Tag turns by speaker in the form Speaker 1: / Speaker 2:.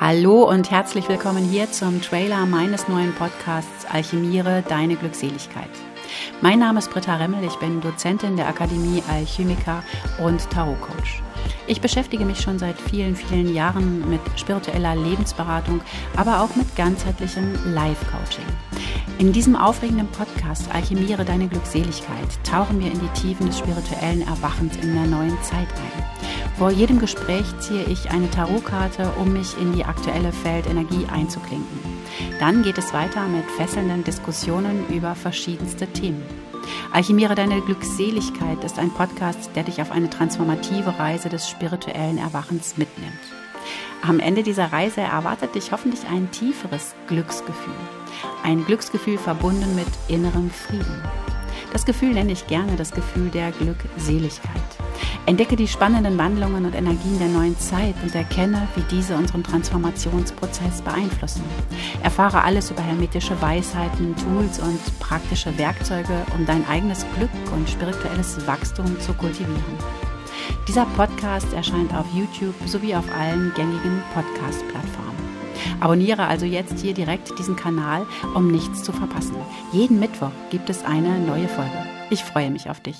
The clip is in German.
Speaker 1: Hallo und herzlich willkommen hier zum Trailer meines neuen Podcasts Alchemiere deine Glückseligkeit. Mein Name ist Britta Remmel, ich bin Dozentin der Akademie Alchemiker und Tarot-Coach. Ich beschäftige mich schon seit vielen, vielen Jahren mit spiritueller Lebensberatung, aber auch mit ganzheitlichem Life-Coaching. In diesem aufregenden Podcast Alchemiere deine Glückseligkeit tauchen wir in die Tiefen des spirituellen Erwachens in der neuen Zeit ein. Vor jedem Gespräch ziehe ich eine Tarotkarte, um mich in die aktuelle Feldenergie einzuklinken. Dann geht es weiter mit fesselnden Diskussionen über verschiedenste Themen. Alchemiere deine Glückseligkeit ist ein Podcast, der dich auf eine transformative Reise des spirituellen Erwachens mitnimmt. Am Ende dieser Reise erwartet dich hoffentlich ein tieferes Glücksgefühl. Ein Glücksgefühl verbunden mit innerem Frieden. Das Gefühl nenne ich gerne das Gefühl der Glückseligkeit. Entdecke die spannenden Wandlungen und Energien der neuen Zeit und erkenne, wie diese unseren Transformationsprozess beeinflussen. Erfahre alles über hermetische Weisheiten, Tools und praktische Werkzeuge, um dein eigenes Glück und spirituelles Wachstum zu kultivieren. Dieser Podcast erscheint auf YouTube sowie auf allen gängigen Podcast-Plattformen. Abonniere also jetzt hier direkt diesen Kanal, um nichts zu verpassen. Jeden Mittwoch gibt es eine neue Folge. Ich freue mich auf dich.